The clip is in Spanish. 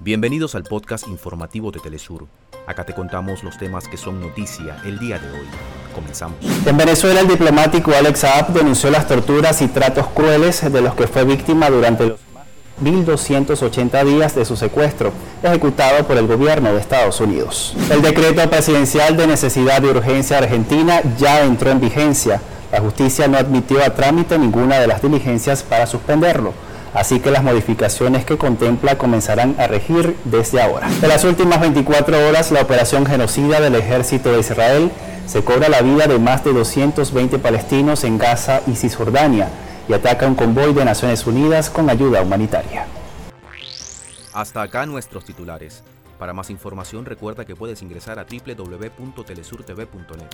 Bienvenidos al podcast informativo de Telesur. Acá te contamos los temas que son noticia el día de hoy. Comenzamos. En Venezuela, el diplomático Alex Saab denunció las torturas y tratos crueles de los que fue víctima durante los 1.280 días de su secuestro, ejecutado por el gobierno de Estados Unidos. El decreto presidencial de necesidad de urgencia argentina ya entró en vigencia. La justicia no admitió a trámite ninguna de las diligencias para suspenderlo así que las modificaciones que contempla comenzarán a regir desde ahora. En las últimas 24 horas, la operación genocida del ejército de Israel se cobra la vida de más de 220 palestinos en Gaza y Cisjordania y ataca un convoy de Naciones Unidas con ayuda humanitaria. Hasta acá nuestros titulares. Para más información recuerda que puedes ingresar a www.telesurtv.net.